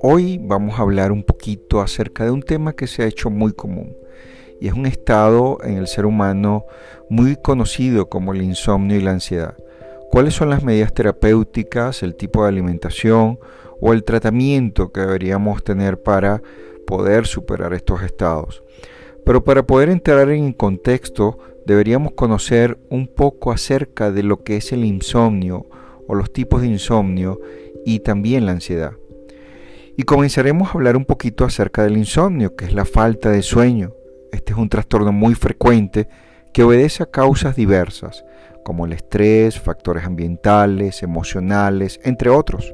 Hoy vamos a hablar un poquito acerca de un tema que se ha hecho muy común y es un estado en el ser humano muy conocido como el insomnio y la ansiedad. ¿Cuáles son las medidas terapéuticas, el tipo de alimentación o el tratamiento que deberíamos tener para poder superar estos estados? Pero para poder entrar en contexto deberíamos conocer un poco acerca de lo que es el insomnio o los tipos de insomnio y también la ansiedad. Y comenzaremos a hablar un poquito acerca del insomnio, que es la falta de sueño. Este es un trastorno muy frecuente que obedece a causas diversas, como el estrés, factores ambientales, emocionales, entre otros.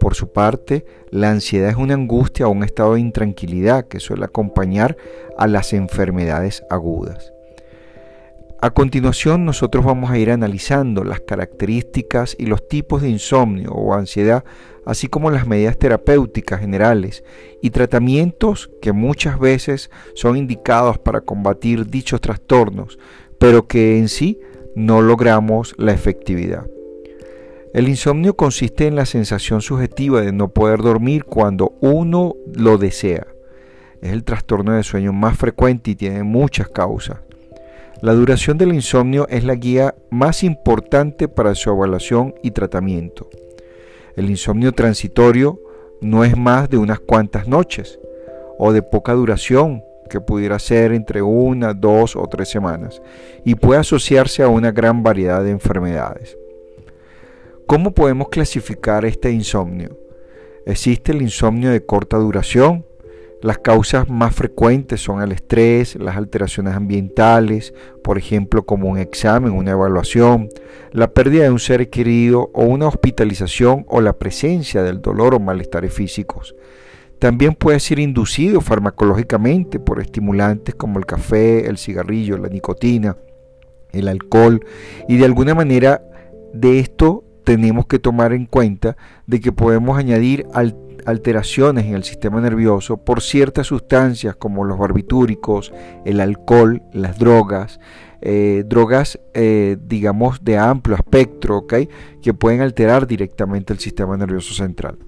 Por su parte, la ansiedad es una angustia o un estado de intranquilidad que suele acompañar a las enfermedades agudas. A continuación nosotros vamos a ir analizando las características y los tipos de insomnio o ansiedad, así como las medidas terapéuticas generales y tratamientos que muchas veces son indicados para combatir dichos trastornos, pero que en sí no logramos la efectividad. El insomnio consiste en la sensación subjetiva de no poder dormir cuando uno lo desea. Es el trastorno de sueño más frecuente y tiene muchas causas. La duración del insomnio es la guía más importante para su evaluación y tratamiento. El insomnio transitorio no es más de unas cuantas noches o de poca duración, que pudiera ser entre una, dos o tres semanas, y puede asociarse a una gran variedad de enfermedades. ¿Cómo podemos clasificar este insomnio? Existe el insomnio de corta duración, las causas más frecuentes son el estrés, las alteraciones ambientales, por ejemplo como un examen, una evaluación, la pérdida de un ser querido o una hospitalización o la presencia del dolor o malestares físicos. También puede ser inducido farmacológicamente por estimulantes como el café, el cigarrillo, la nicotina, el alcohol y de alguna manera de esto tenemos que tomar en cuenta de que podemos añadir al alteraciones en el sistema nervioso por ciertas sustancias como los barbitúricos, el alcohol, las drogas, eh, drogas eh, digamos de amplio espectro, que pueden alterar directamente el sistema nervioso central.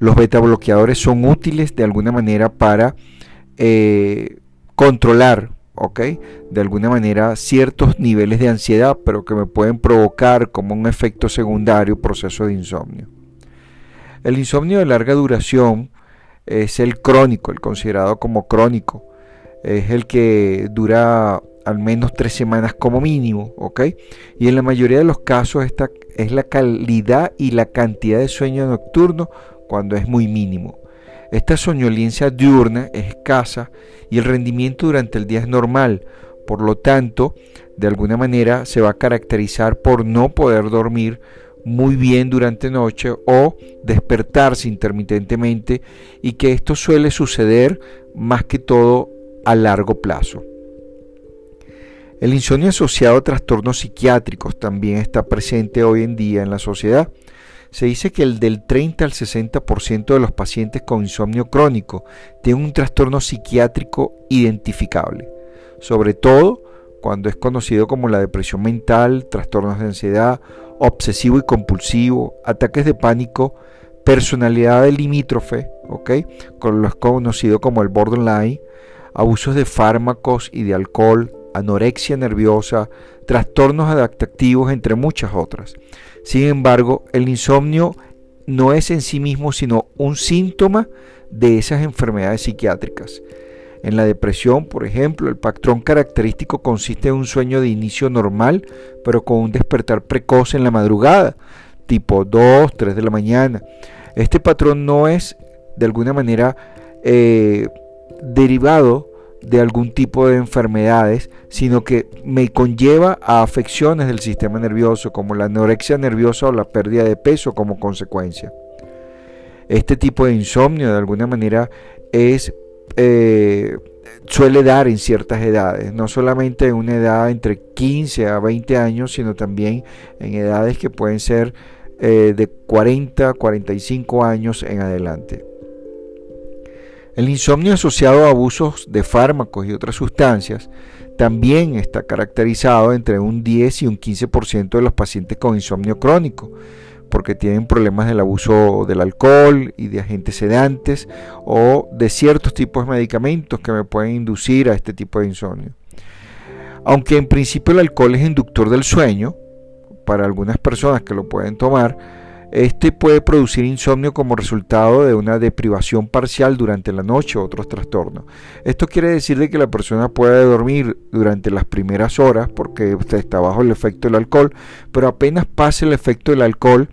Los beta bloqueadores son útiles de alguna manera para eh, controlar de alguna manera ciertos niveles de ansiedad, pero que me pueden provocar como un efecto secundario proceso de insomnio. El insomnio de larga duración es el crónico, el considerado como crónico. Es el que dura al menos tres semanas como mínimo, ¿ok? Y en la mayoría de los casos esta es la calidad y la cantidad de sueño nocturno cuando es muy mínimo. Esta soñolencia diurna es escasa y el rendimiento durante el día es normal, por lo tanto, de alguna manera se va a caracterizar por no poder dormir muy bien durante noche o despertarse intermitentemente y que esto suele suceder más que todo a largo plazo. El insomnio asociado a trastornos psiquiátricos también está presente hoy en día en la sociedad. Se dice que el del 30 al 60% de los pacientes con insomnio crónico tienen un trastorno psiquiátrico identificable, sobre todo cuando es conocido como la depresión mental, trastornos de ansiedad obsesivo y compulsivo, ataques de pánico, personalidad limítrofe, ¿ok? Con lo conocido como el borderline, abusos de fármacos y de alcohol, anorexia nerviosa, trastornos adaptativos, entre muchas otras. Sin embargo, el insomnio no es en sí mismo sino un síntoma de esas enfermedades psiquiátricas. En la depresión, por ejemplo, el patrón característico consiste en un sueño de inicio normal, pero con un despertar precoz en la madrugada, tipo 2, 3 de la mañana. Este patrón no es de alguna manera eh, derivado de algún tipo de enfermedades, sino que me conlleva a afecciones del sistema nervioso, como la anorexia nerviosa o la pérdida de peso como consecuencia. Este tipo de insomnio de alguna manera es eh, suele dar en ciertas edades, no solamente en una edad entre 15 a 20 años, sino también en edades que pueden ser eh, de 40, 45 años en adelante. El insomnio asociado a abusos de fármacos y otras sustancias también está caracterizado entre un 10 y un 15% de los pacientes con insomnio crónico, porque tienen problemas del abuso del alcohol y de agentes sedantes o de ciertos tipos de medicamentos que me pueden inducir a este tipo de insomnio. Aunque en principio el alcohol es inductor del sueño, para algunas personas que lo pueden tomar, este puede producir insomnio como resultado de una deprivación parcial durante la noche o otros trastornos. Esto quiere decir de que la persona puede dormir durante las primeras horas porque está bajo el efecto del alcohol, pero apenas pase el efecto del alcohol,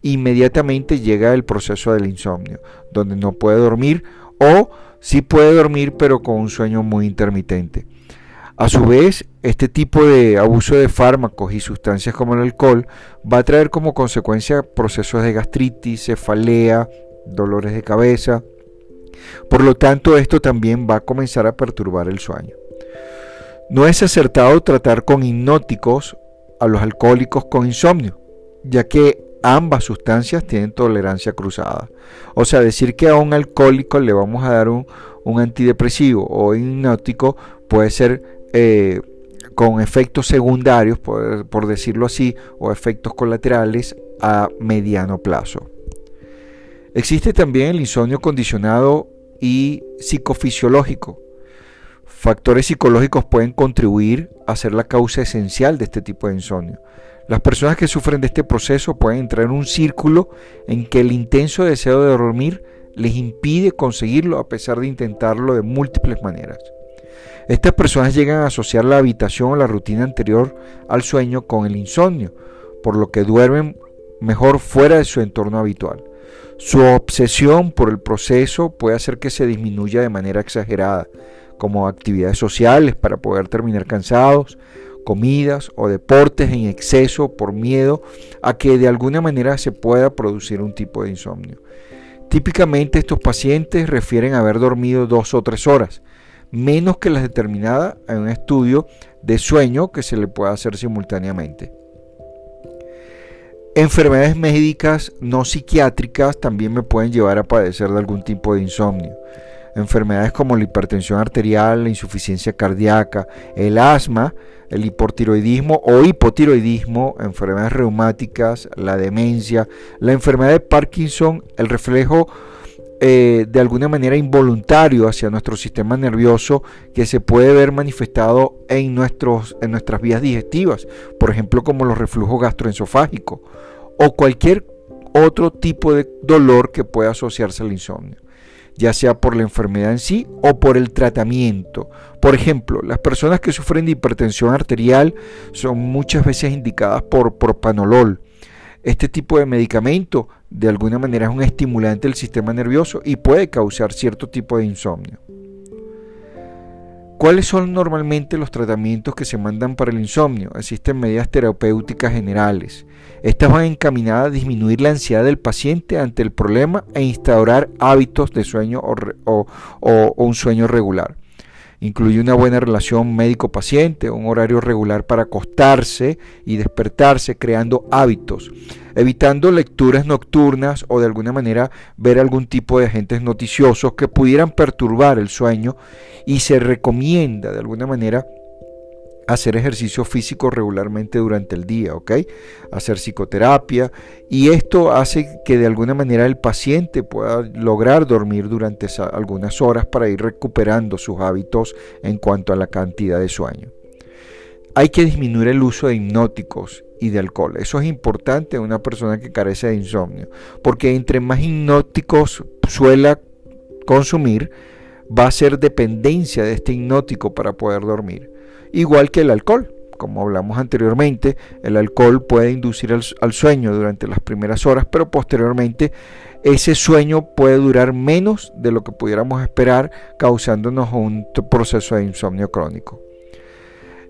inmediatamente llega el proceso del insomnio, donde no puede dormir o sí puede dormir pero con un sueño muy intermitente. A su vez, este tipo de abuso de fármacos y sustancias como el alcohol va a traer como consecuencia procesos de gastritis, cefalea, dolores de cabeza. Por lo tanto, esto también va a comenzar a perturbar el sueño. No es acertado tratar con hipnóticos a los alcohólicos con insomnio, ya que ambas sustancias tienen tolerancia cruzada. O sea, decir que a un alcohólico le vamos a dar un, antidepresivo o hipnótico puede ser eh, con efectos secundarios, por, decirlo así, o efectos colaterales a mediano plazo. Existe también el insomnio condicionado y psicofisiológico. Factores psicológicos pueden contribuir a ser la causa esencial de este tipo de insomnio. Las personas que sufren de este proceso pueden entrar en un círculo en que el intenso deseo de dormir les impide conseguirlo a pesar de intentarlo de múltiples maneras. Estas personas llegan a asociar la habitación o la rutina anterior al sueño con el insomnio, por lo que duermen mejor fuera de su entorno habitual. Su obsesión por el proceso puede hacer que se disminuya de manera exagerada, como actividades sociales para poder terminar cansados, comidas o deportes en exceso por miedo a que de alguna manera se pueda producir un tipo de insomnio. Típicamente estos pacientes refieren haber dormido dos o tres horas, menos que las determinadas en un estudio de sueño que se le puede hacer simultáneamente. Enfermedades médicas no psiquiátricas también me pueden llevar a padecer de algún tipo de insomnio. Enfermedades como la hipertensión arterial, la insuficiencia cardíaca, el asma, el hipotiroidismo o hipotiroidismo, enfermedades reumáticas, la demencia, la enfermedad de Parkinson, el reflejo eh, de alguna manera involuntario hacia nuestro sistema nervioso que se puede ver manifestado en, nuestros, en nuestras vías digestivas, por ejemplo como los reflujos gastroesofágicos o cualquier otro tipo de dolor que pueda asociarse al insomnio, ya sea por la enfermedad en sí o por el tratamiento. Por ejemplo, las personas que sufren de hipertensión arterial son muchas veces indicadas por propanolol. Este tipo de medicamento de alguna manera es un estimulante del sistema nervioso y puede causar cierto tipo de insomnio. ¿Cuáles son normalmente los tratamientos que se mandan para el insomnio? Existen medidas terapéuticas generales. Estas van encaminadas a disminuir la ansiedad del paciente ante el problema e instaurar hábitos de sueño o, o un sueño regular. Incluye una buena relación médico-paciente, un horario regular para acostarse y despertarse, creando hábitos, evitando lecturas nocturnas o de alguna manera ver algún tipo de agentes noticiosos que pudieran perturbar el sueño y se recomienda de alguna manera hacer ejercicio físico regularmente durante el día, ¿ok? Hacer psicoterapia y esto hace que de alguna manera el paciente pueda lograr dormir durante algunas horas para ir recuperando sus hábitos en cuanto a la cantidad de sueño. Hay que disminuir el uso de hipnóticos y de alcohol. Eso es importante en una persona que carece de insomnio, porque entre más hipnóticos suela consumir, va a ser dependencia de este hipnótico para poder dormir igual que el alcohol. Como hablamos anteriormente, el alcohol puede inducir al, sueño durante las primeras horas, pero posteriormente ese sueño puede durar menos de lo que pudiéramos esperar, causándonos un proceso de insomnio crónico.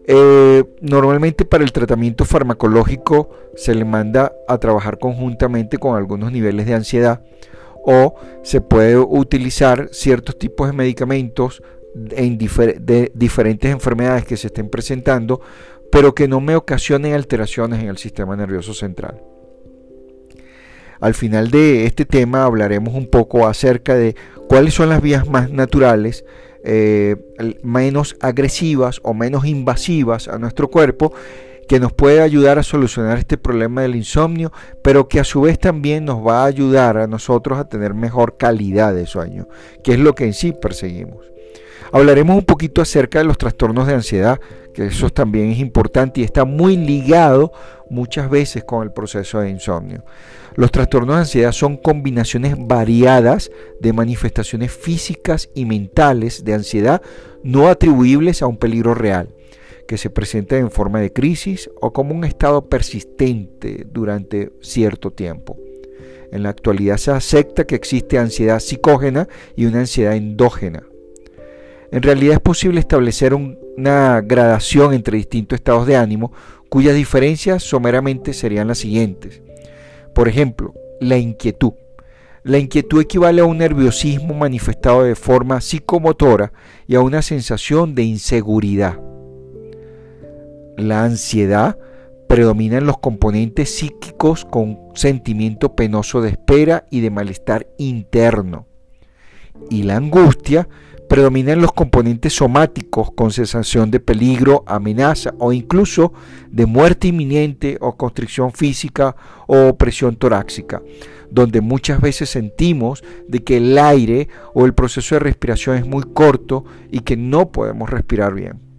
Eh, normalmente para el tratamiento farmacológico se le manda a trabajar conjuntamente con algunos niveles de ansiedad o se puede utilizar ciertos tipos de medicamentos de diferentes enfermedades que se estén presentando, pero que no me ocasionen alteraciones en el sistema nervioso central. Al final de este tema hablaremos un poco acerca de cuáles son las vías más naturales eh, menos agresivas o menos invasivas a nuestro cuerpo que nos puede ayudar a solucionar este problema del insomnio, pero que a su vez también nos va a ayudar a nosotros a tener mejor calidad de sueño, que es lo que en sí perseguimos. Hablaremos un poquito acerca de los trastornos de ansiedad, que eso también es importante y está muy ligado muchas veces con el proceso de insomnio. Los trastornos de ansiedad son combinaciones variadas de manifestaciones físicas y mentales de ansiedad no atribuibles a un peligro real que se presenta en forma de crisis o como un estado persistente durante cierto tiempo. En la actualidad se acepta que existe ansiedad psicógena y una ansiedad endógena. En realidad es posible establecer una gradación entre distintos estados de ánimo cuyas diferencias someramente serían las siguientes. Por ejemplo, la inquietud. La inquietud equivale a un nerviosismo manifestado de forma psicomotora y a una sensación de inseguridad. La ansiedad predomina en los componentes psíquicos con sentimiento penoso de espera y de malestar interno. Y la angustia predomina en los componentes somáticos con sensación de peligro, amenaza o incluso de muerte inminente o constricción física o presión torácica, donde muchas veces sentimos de que el aire o el proceso de respiración es muy corto y que no podemos respirar bien.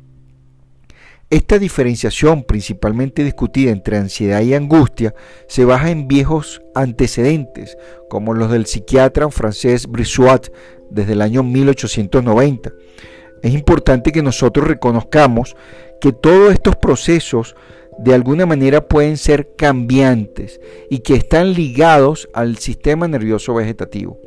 Esta diferenciación, principalmente discutida entre ansiedad y angustia, se basa en viejos antecedentes, como los del psiquiatra francés Brissoat desde el año 1890. Es importante que nosotros reconozcamos que todos estos procesos de alguna manera pueden ser cambiantes y que están ligados al sistema nervioso vegetativo.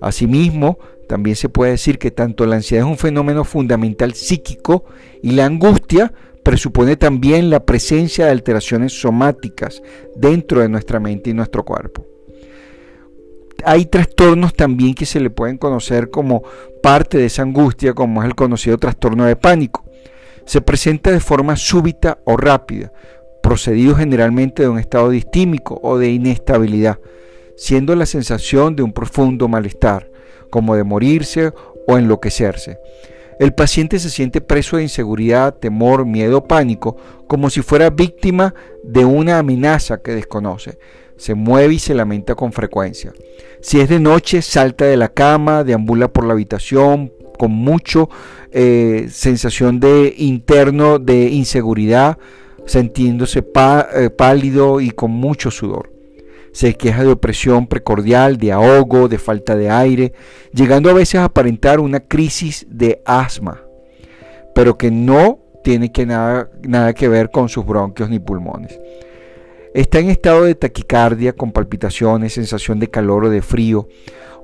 Asimismo, también se puede decir que tanto la ansiedad es un fenómeno fundamental psíquico y la angustia presupone también la presencia de alteraciones somáticas dentro de nuestra mente y nuestro cuerpo. Hay trastornos también que se le pueden conocer como parte de esa angustia, como es el conocido trastorno de pánico. Se presenta de forma súbita o rápida, procedido generalmente de un estado distímico o de inestabilidad, siendo la sensación de un profundo malestar, como de morirse o enloquecerse. El paciente se siente preso de inseguridad, temor, miedo, pánico, como si fuera víctima de una amenaza que desconoce. Se mueve y se lamenta con frecuencia. Si es de noche, salta de la cama, deambula por la habitación con mucho eh, sensación de interno de inseguridad, sintiéndose eh, pálido y con mucho sudor se queja de opresión precordial, de ahogo, de falta de aire, llegando a veces a aparentar una crisis de asma, pero que no tiene que nada, nada que ver con sus bronquios ni pulmones. Está en estado de taquicardia, con palpitaciones, sensación de calor o de frío.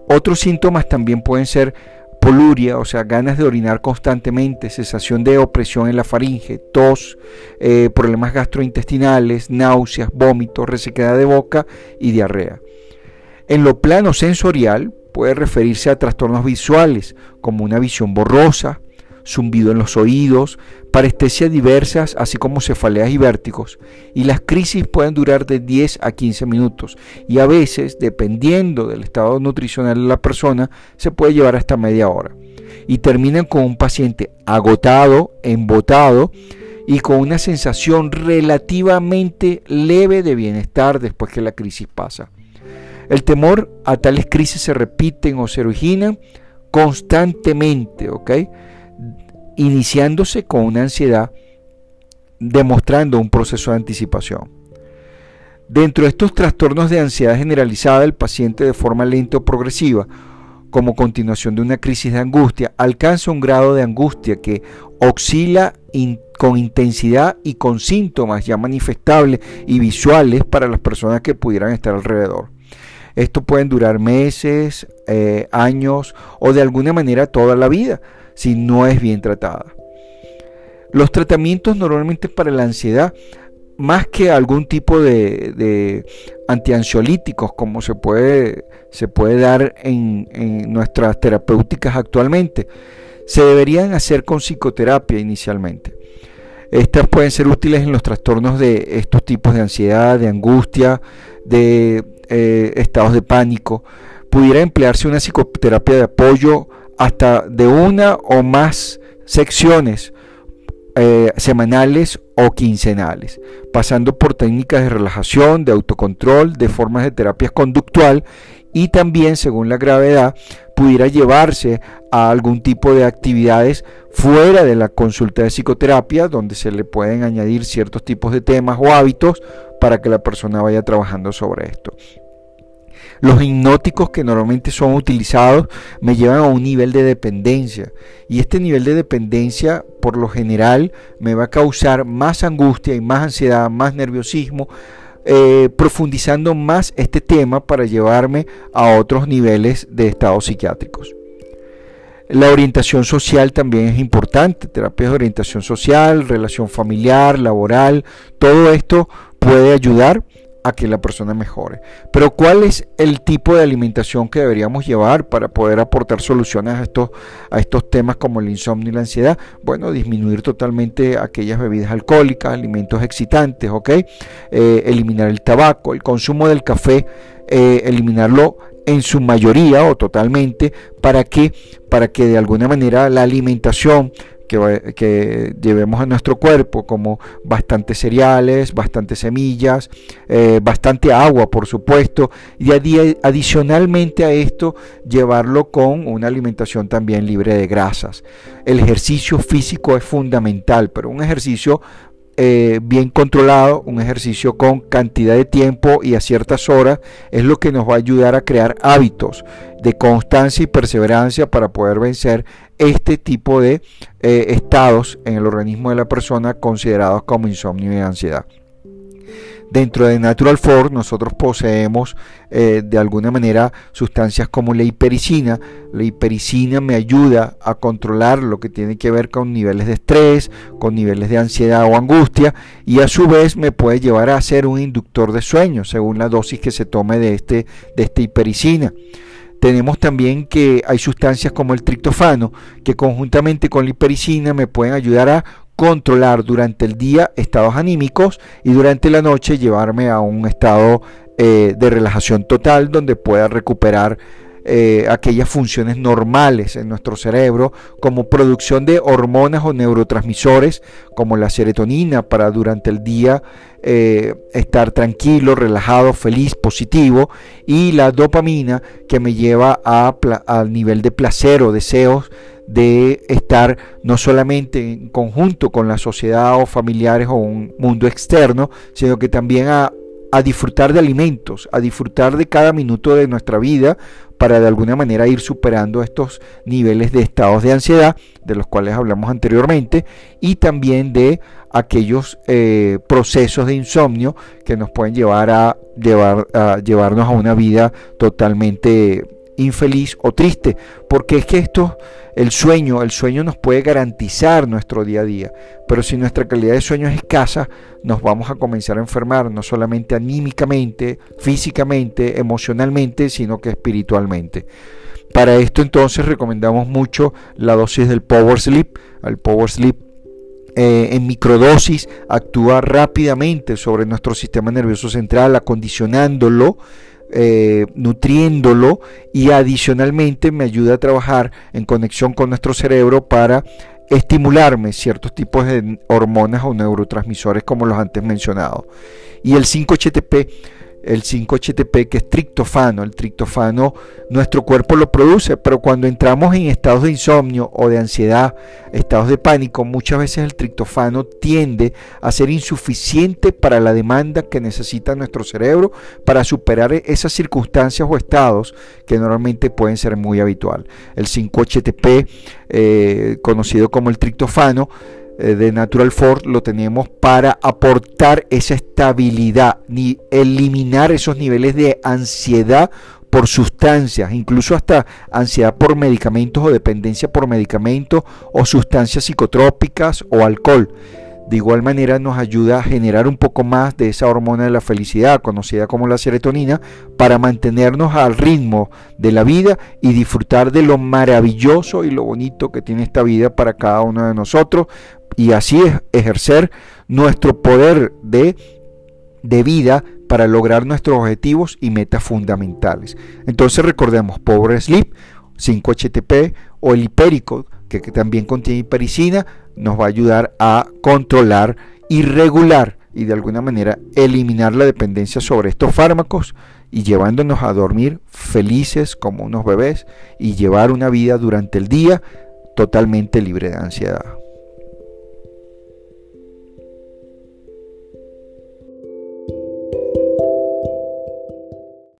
Otros síntomas también pueden ser poluria, o sea, ganas de orinar constantemente, sensación de opresión en la faringe, tos, eh, problemas gastrointestinales, náuseas, vómitos, resequedad de boca y diarrea. En lo plano sensorial puede referirse a trastornos visuales como una visión borrosa, zumbido en los oídos, parestesias diversas, así como cefaleas y vértigos. Y las crisis pueden durar de 10 a 15 minutos y a veces, dependiendo del estado nutricional de la persona, se puede llevar hasta media hora. Y terminan con un paciente agotado, embotado y con una sensación relativamente leve de bienestar después que la crisis pasa. El temor a tales crisis se repiten o se originan constantemente, ¿ok? Iniciándose con una ansiedad, demostrando un proceso de anticipación. Dentro de estos trastornos de ansiedad generalizada, el paciente de forma lenta o progresiva, como continuación de una crisis de angustia, alcanza un grado de angustia que oscila con intensidad y con síntomas ya manifestables y visuales para las personas que pudieran estar alrededor. Esto pueden durar meses, eh, años o de alguna manera toda la vida, si no es bien tratada. Los tratamientos normalmente para la ansiedad, más que algún tipo de, antiansiolíticos como se puede, se puede dar en, nuestras terapéuticas actualmente, se deberían hacer con psicoterapia inicialmente. Estas pueden ser útiles en los trastornos de estos tipos de ansiedad, de angustia, de eh, estados de pánico. Pudiera emplearse una psicoterapia de apoyo hasta de una o más secciones eh, semanales o quincenales, pasando por técnicas de relajación, de autocontrol, de formas de terapia conductual y también, según la gravedad, pudiera llevarse a algún tipo de actividades fuera de la consulta de psicoterapia, donde se le pueden añadir ciertos tipos de temas o hábitos para que la persona vaya trabajando sobre esto. Los hipnóticos que normalmente son utilizados me llevan a un nivel de dependencia y este nivel de dependencia por lo general me va a causar más angustia y más ansiedad, más nerviosismo, eh, profundizando más este tema para llevarme a otros niveles de estados psiquiátricos. La orientación social también es importante, terapias de orientación social, relación familiar, laboral, todo esto puede ayudar a que la persona mejore. Pero ¿cuál es el tipo de alimentación que deberíamos llevar para poder aportar soluciones a estos, a estos temas como el insomnio y la ansiedad? Bueno, disminuir totalmente aquellas bebidas alcohólicas, alimentos excitantes, ¿ok? Eh, eliminar el tabaco, el consumo del café, eh, eliminarlo en su mayoría o totalmente para que, para que de alguna manera la alimentación que, llevemos a nuestro cuerpo, como bastantes cereales, bastantes semillas, eh, bastante agua, por supuesto, y adicionalmente a esto llevarlo con una alimentación también libre de grasas. El ejercicio físico es fundamental, pero un ejercicio eh, bien controlado, un ejercicio con cantidad de tiempo y a ciertas horas es lo que nos va a ayudar a crear hábitos de constancia y perseverancia para poder vencer este tipo de eh, estados en el organismo de la persona considerados como insomnio y ansiedad. Dentro de Natural Force nosotros poseemos eh, de alguna manera sustancias como la hipericina. La hipericina me ayuda a controlar lo que tiene que ver con niveles de estrés, con niveles de ansiedad o angustia y a su vez me puede llevar a ser un inductor de sueño según la dosis que se tome de, este, de esta hipericina. Tenemos también que hay sustancias como el triptofano que conjuntamente con la hipericina me pueden ayudar a controlar durante el día estados anímicos y durante la noche llevarme a un estado eh, de relajación total donde pueda recuperar eh, aquellas funciones normales en nuestro cerebro, como producción de hormonas o neurotransmisores, como la serotonina, para durante el día eh, estar tranquilo, relajado, feliz, positivo, y la dopamina, que me lleva a, al nivel de placer o deseos de estar no solamente en conjunto con la sociedad o familiares o un mundo externo, sino que también a, disfrutar de alimentos, a disfrutar de cada minuto de nuestra vida para de alguna manera ir superando estos niveles de estados de ansiedad de los cuales hablamos anteriormente y también de aquellos eh, procesos de insomnio que nos pueden llevar a, llevar a llevarnos a una vida totalmente infeliz o triste, porque es que esto, el sueño, el sueño nos puede garantizar nuestro día a día, pero si nuestra calidad de sueño es escasa, nos vamos a comenzar a enfermar, no solamente anímicamente, físicamente, emocionalmente, sino que espiritualmente. Para esto entonces recomendamos mucho la dosis del Power Sleep. El Power Sleep eh, en microdosis actúa rápidamente sobre nuestro sistema nervioso central, acondicionándolo eh, nutriéndolo y adicionalmente me ayuda a trabajar en conexión con nuestro cerebro para estimularme ciertos tipos de hormonas o neurotransmisores como los antes mencionados. Y el 5-HTP el 5-HTP que es triptofano. El triptofano nuestro cuerpo lo produce, pero cuando entramos en estados de insomnio o de ansiedad, estados de pánico, muchas veces el triptofano tiende a ser insuficiente para la demanda que necesita nuestro cerebro para superar esas circunstancias o estados que normalmente pueden ser muy habitual. El 5-HTP, eh, conocido como el triptofano, de Natural Force lo tenemos para aportar esa estabilidad, ni eliminar esos niveles de ansiedad por sustancias, incluso hasta ansiedad por medicamentos o dependencia por medicamentos o sustancias psicotrópicas o alcohol. De igual manera nos ayuda a generar un poco más de esa hormona de la felicidad, conocida como la serotonina, para mantenernos al ritmo de la vida y disfrutar de lo maravilloso y lo bonito que tiene esta vida para cada uno de nosotros, y así ejercer nuestro poder de, de vida para lograr nuestros objetivos y metas fundamentales. Entonces recordemos Power Sleep, 5-HTP o el hipérico, que, que también contiene hipericina, nos va a ayudar a controlar y regular y de alguna manera eliminar la dependencia sobre estos fármacos y llevándonos a dormir felices como unos bebés y llevar una vida durante el día totalmente libre de ansiedad.